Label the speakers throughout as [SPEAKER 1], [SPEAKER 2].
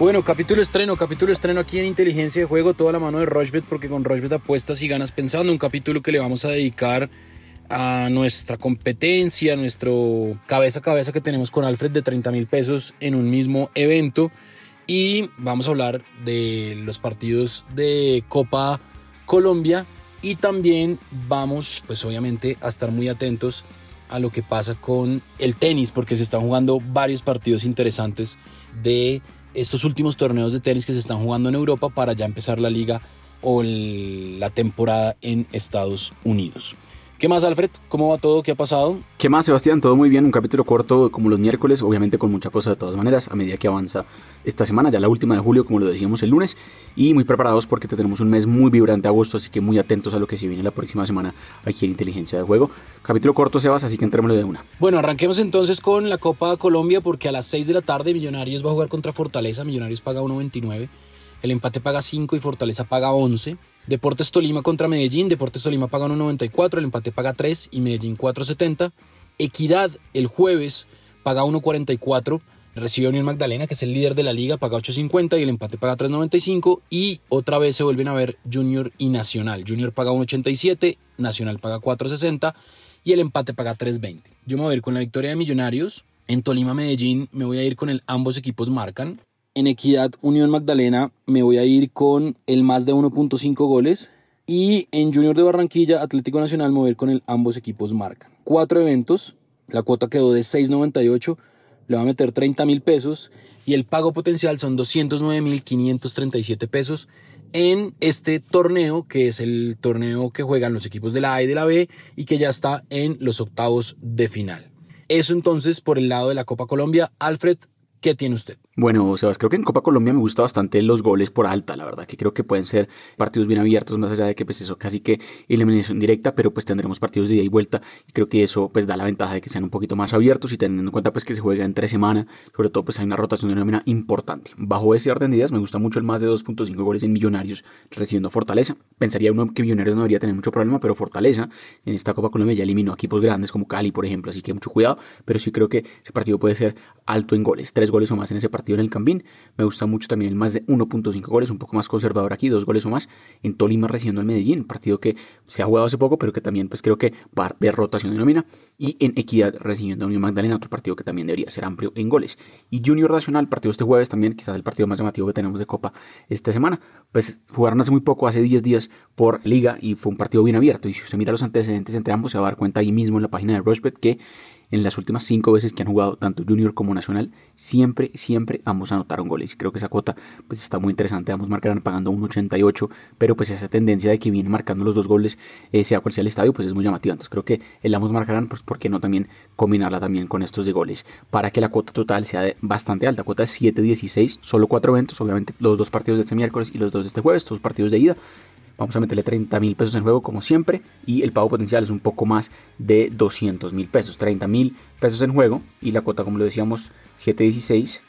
[SPEAKER 1] Bueno, capítulo estreno, capítulo estreno aquí en Inteligencia de Juego, toda la mano de Rochbet, porque con Rochbet apuestas y ganas pensando, un capítulo que le vamos a dedicar a nuestra competencia, a nuestro cabeza a cabeza que tenemos con Alfred de 30 mil pesos en un mismo evento. Y vamos a hablar de los partidos de Copa Colombia y también vamos, pues obviamente, a estar muy atentos a lo que pasa con el tenis, porque se están jugando varios partidos interesantes de estos últimos torneos de tenis que se están jugando en Europa para ya empezar la liga o la temporada en Estados Unidos. ¿Qué más, Alfred? ¿Cómo va todo? ¿Qué ha pasado?
[SPEAKER 2] ¿Qué más, Sebastián? Todo muy bien. Un capítulo corto como los miércoles, obviamente con mucha cosa de todas maneras, a medida que avanza esta semana, ya la última de julio, como lo decíamos el lunes, y muy preparados porque tenemos un mes muy vibrante agosto, así que muy atentos a lo que se viene la próxima semana aquí en Inteligencia de Juego. Capítulo corto, Sebas, así que entrémosle de una.
[SPEAKER 1] Bueno, arranquemos entonces con la Copa Colombia, porque a las 6 de la tarde Millonarios va a jugar contra Fortaleza. Millonarios paga 1.29, el empate paga 5 y Fortaleza paga 11. Deportes Tolima contra Medellín. Deportes Tolima paga 1.94, el empate paga 3 y Medellín 4.70. Equidad el jueves paga 1.44. Recibe Unión Magdalena, que es el líder de la liga, paga 8.50 y el empate paga 3.95. Y otra vez se vuelven a ver Junior y Nacional. Junior paga 1.87, Nacional paga 4.60 y el empate paga 3.20. Yo me voy a ir con la victoria de Millonarios. En Tolima Medellín me voy a ir con el ambos equipos marcan. En Equidad Unión Magdalena me voy a ir con el más de 1.5 goles. Y en Junior de Barranquilla, Atlético Nacional, ir con el ambos equipos marcan. Cuatro eventos, la cuota quedó de 6.98, le va a meter 30 mil pesos y el pago potencial son 209 mil 537 pesos en este torneo, que es el torneo que juegan los equipos de la A y de la B y que ya está en los octavos de final. Eso entonces por el lado de la Copa Colombia. Alfred, ¿qué tiene usted?
[SPEAKER 2] Bueno, Sebas, creo que en Copa Colombia me gusta bastante los goles por alta, la verdad, que creo que pueden ser partidos bien abiertos, más allá de que pues eso casi que eliminación directa, pero pues tendremos partidos de ida y vuelta, y creo que eso pues da la ventaja de que sean un poquito más abiertos y teniendo en cuenta pues que se juega en tres semanas, sobre todo pues hay una rotación de nómina importante. Bajo ese orden de ideas me gusta mucho el más de 2.5 goles en Millonarios recibiendo Fortaleza. Pensaría uno que Millonarios no debería tener mucho problema, pero Fortaleza en esta Copa Colombia ya eliminó equipos grandes como Cali, por ejemplo, así que mucho cuidado, pero sí creo que ese partido puede ser alto en goles, tres goles o más en ese partido en el Campín me gusta mucho también el más de 1.5 goles, un poco más conservador aquí, dos goles o más. En Tolima recibiendo al Medellín, partido que se ha jugado hace poco, pero que también pues creo que va a haber rotación de nómina. Y en Equidad recibiendo a Unión Magdalena, otro partido que también debería ser amplio en goles. Y Junior Nacional, partido este jueves también, quizás el partido más llamativo que tenemos de Copa esta semana. Pues jugaron hace muy poco, hace 10 días por Liga y fue un partido bien abierto. Y si usted mira los antecedentes entre ambos, se va a dar cuenta ahí mismo en la página de Rushbet que en las últimas cinco veces que han jugado tanto Junior como Nacional, siempre, siempre ambos anotaron goles. Creo que esa cuota pues está muy interesante. Ambos marcarán pagando un 88, pero pues esa tendencia de que vienen marcando los dos goles, eh, sea cual sea el estadio, pues es muy llamativa. Entonces creo que el ambos marcarán, pues por qué no también combinarla también con estos de goles para que la cuota total sea bastante alta. Cuota es 7-16, solo cuatro eventos, obviamente los dos partidos de este miércoles y los dos de este jueves, dos partidos de ida. Vamos a meterle 30 mil pesos en juego como siempre y el pago potencial es un poco más de 200 mil pesos. 30 mil pesos en juego y la cuota como lo decíamos 716.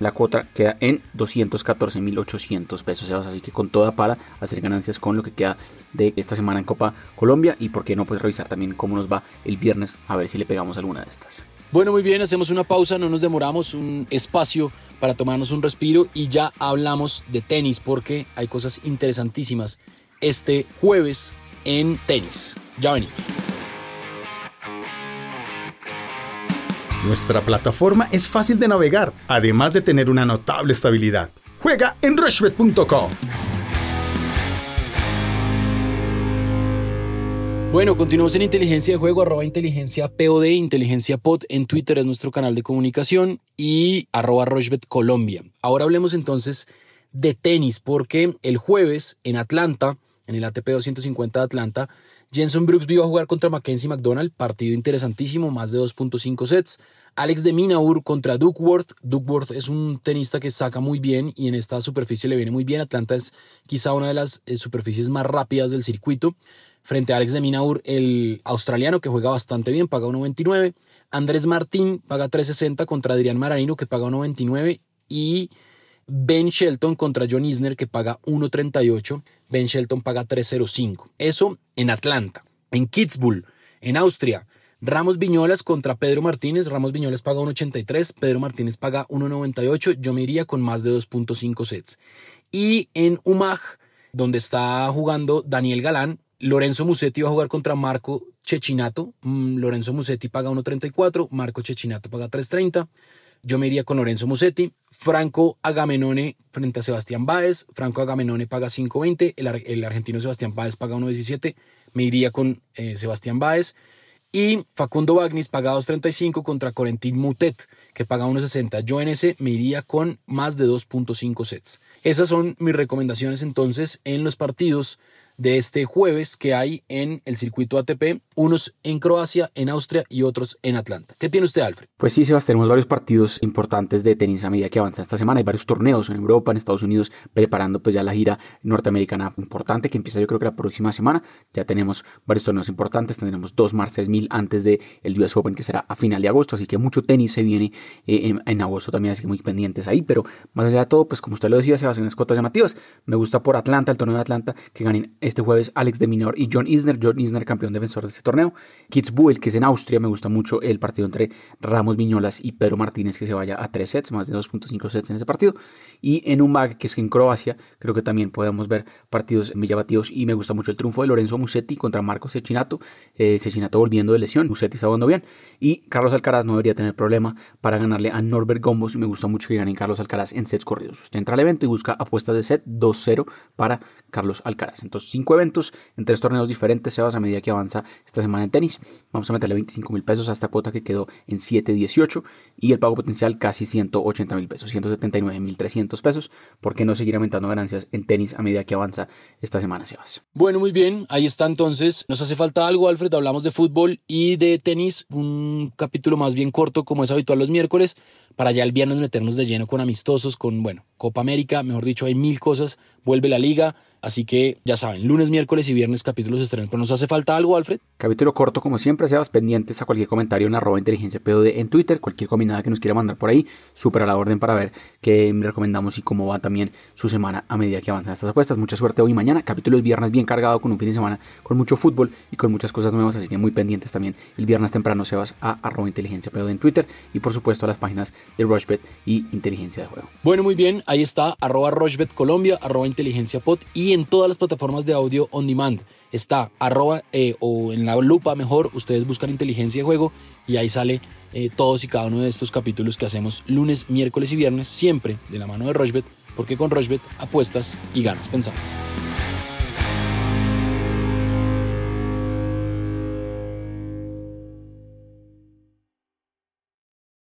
[SPEAKER 2] La cuota queda en 214 mil 800 pesos. Así que con toda para hacer ganancias con lo que queda de esta semana en Copa Colombia y por qué no pues revisar también cómo nos va el viernes a ver si le pegamos alguna de estas.
[SPEAKER 1] Bueno, muy bien, hacemos una pausa, no nos demoramos, un espacio para tomarnos un respiro y ya hablamos de tenis porque hay cosas interesantísimas este jueves en tenis. Ya venimos.
[SPEAKER 3] Nuestra plataforma es fácil de navegar, además de tener una notable estabilidad. Juega en rushbet.com.
[SPEAKER 1] Bueno, continuamos en Inteligencia de Juego, arroba inteligencia POD, inteligencia pod, en Twitter es nuestro canal de comunicación y arroba Rochbet Colombia. Ahora hablemos entonces de tenis, porque el jueves en Atlanta en el ATP 250 de Atlanta. Jenson Brooks vio a jugar contra Mackenzie McDonald, partido interesantísimo, más de 2.5 sets. Alex de Minaur contra Duckworth. Duckworth es un tenista que saca muy bien y en esta superficie le viene muy bien. Atlanta es quizá una de las eh, superficies más rápidas del circuito. Frente a Alex de Minaur, el australiano que juega bastante bien, paga 1.29. Andrés Martín paga 3.60 contra Adrián Maranino que paga 1.29. Y Ben Shelton contra John Isner que paga 1.38. Ben Shelton paga 3.05. Eso en Atlanta. En Kitzbühel, en Austria, Ramos Viñolas contra Pedro Martínez. Ramos Viñolas paga 1.83, Pedro Martínez paga 1.98. Yo me iría con más de 2.5 sets. Y en UMAG, donde está jugando Daniel Galán, Lorenzo Musetti va a jugar contra Marco Chechinato. Mm, Lorenzo Musetti paga 1.34, Marco Chechinato paga 3.30. Yo me iría con Lorenzo Musetti. Franco Agamenone frente a Sebastián Báez. Franco Agamenone paga 5.20. El, argentino Sebastián Báez paga 1.17. Me iría con eh, Sebastián Báez. Y Facundo Bagnis paga 2.35 contra Corentin Mutet, que paga 1.60. Yo en ese me iría con más de 2.5 sets. Esas son mis recomendaciones entonces en los partidos de este jueves que hay en el circuito ATP, unos en Croacia, en Austria y otros en Atlanta. ¿Qué tiene usted, Alfred?
[SPEAKER 2] Pues sí, Sebastián, tenemos varios partidos importantes de tenis a medida que avanza esta semana. Hay varios torneos en Europa, en Estados Unidos, preparando pues ya la gira norteamericana importante que empieza yo creo que la próxima semana. Ya tenemos varios torneos importantes, tendremos dos Masters 1000 antes del el US Open que será a final de agosto, así que mucho tenis se viene eh, en, agosto también, así que muy pendientes ahí, pero más allá de todo, pues como usted lo decía, se va a hacer unas cotas llamativas. Me gusta por Atlanta, el torneo de Atlanta, que ganen este jueves Alex de Minor y John Isner. John Isner, campeón defensor de este torneo. Kitzbühel, que es en Austria. Me gusta mucho el partido entre Ramos Viñolas y Pedro Martínez, que se vaya a tres sets, más de 2.5 sets en ese partido. Y en un mag, que es en Croacia, creo que también podemos ver partidos muy llamativos. Y me gusta mucho el triunfo de Lorenzo Musetti contra Marcos Cecchinato. Eh, volviendo de lesión. Musetti está jugando bien. Y Carlos Alcaraz no debería tener problema para ganarle a Norbert Gombos. Y me gusta mucho que ganen Carlos Alcaraz en sets corridos. Usted entra al evento y busca apuestas de set 2-0 para Carlos Alcaraz. Entonces, cinco eventos en tres torneos diferentes, Sebas, a medida que avanza esta semana en tenis. Vamos a meterle 25 mil pesos a esta cuota que quedó en 7.18 y el pago potencial casi 180 mil pesos, 179 mil 300 pesos. ¿Por qué no seguir aumentando ganancias en tenis a medida que avanza esta semana, Sebas?
[SPEAKER 1] Bueno, muy bien, ahí está entonces. Nos hace falta algo, Alfred. Hablamos de fútbol y de tenis, un capítulo más bien corto como es habitual los miércoles, para ya el viernes meternos de lleno con amistosos, con, bueno, Copa América, mejor dicho, hay mil cosas, vuelve la liga Así que ya saben, lunes, miércoles y viernes capítulos estrenos. Pero nos hace falta algo, Alfred.
[SPEAKER 2] Capítulo corto, como siempre, seas pendientes a cualquier comentario en arroba inteligencia POD en Twitter, cualquier combinada que nos quiera mandar por ahí, súper a la orden para ver qué recomendamos y cómo va también su semana a medida que avanzan estas apuestas. Mucha suerte hoy y mañana. Capítulo el viernes bien cargado con un fin de semana con mucho fútbol y con muchas cosas nuevas, así que muy pendientes también el viernes temprano, Sebas, a arroba inteligencia POD en Twitter y por supuesto a las páginas de Rushbet y Inteligencia de Juego.
[SPEAKER 1] Bueno, muy bien, ahí está arroba Rushbet Colombia, arroba inteligencia pod en todas las plataformas de audio on demand. Está arroba eh, o en la lupa mejor, ustedes buscan inteligencia de juego y ahí sale eh, todos y cada uno de estos capítulos que hacemos lunes, miércoles y viernes, siempre de la mano de Rochbet, porque con Rochbet apuestas y ganas pensando.